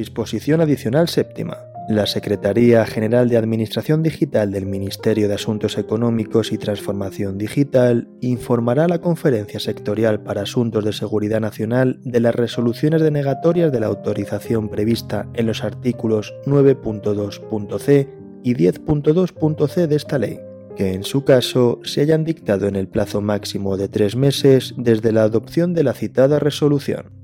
Disposición adicional séptima. La Secretaría General de Administración Digital del Ministerio de Asuntos Económicos y Transformación Digital informará a la Conferencia Sectorial para Asuntos de Seguridad Nacional de las resoluciones denegatorias de la autorización prevista en los artículos 9.2.c y 10.2.c de esta ley, que en su caso se hayan dictado en el plazo máximo de tres meses desde la adopción de la citada resolución.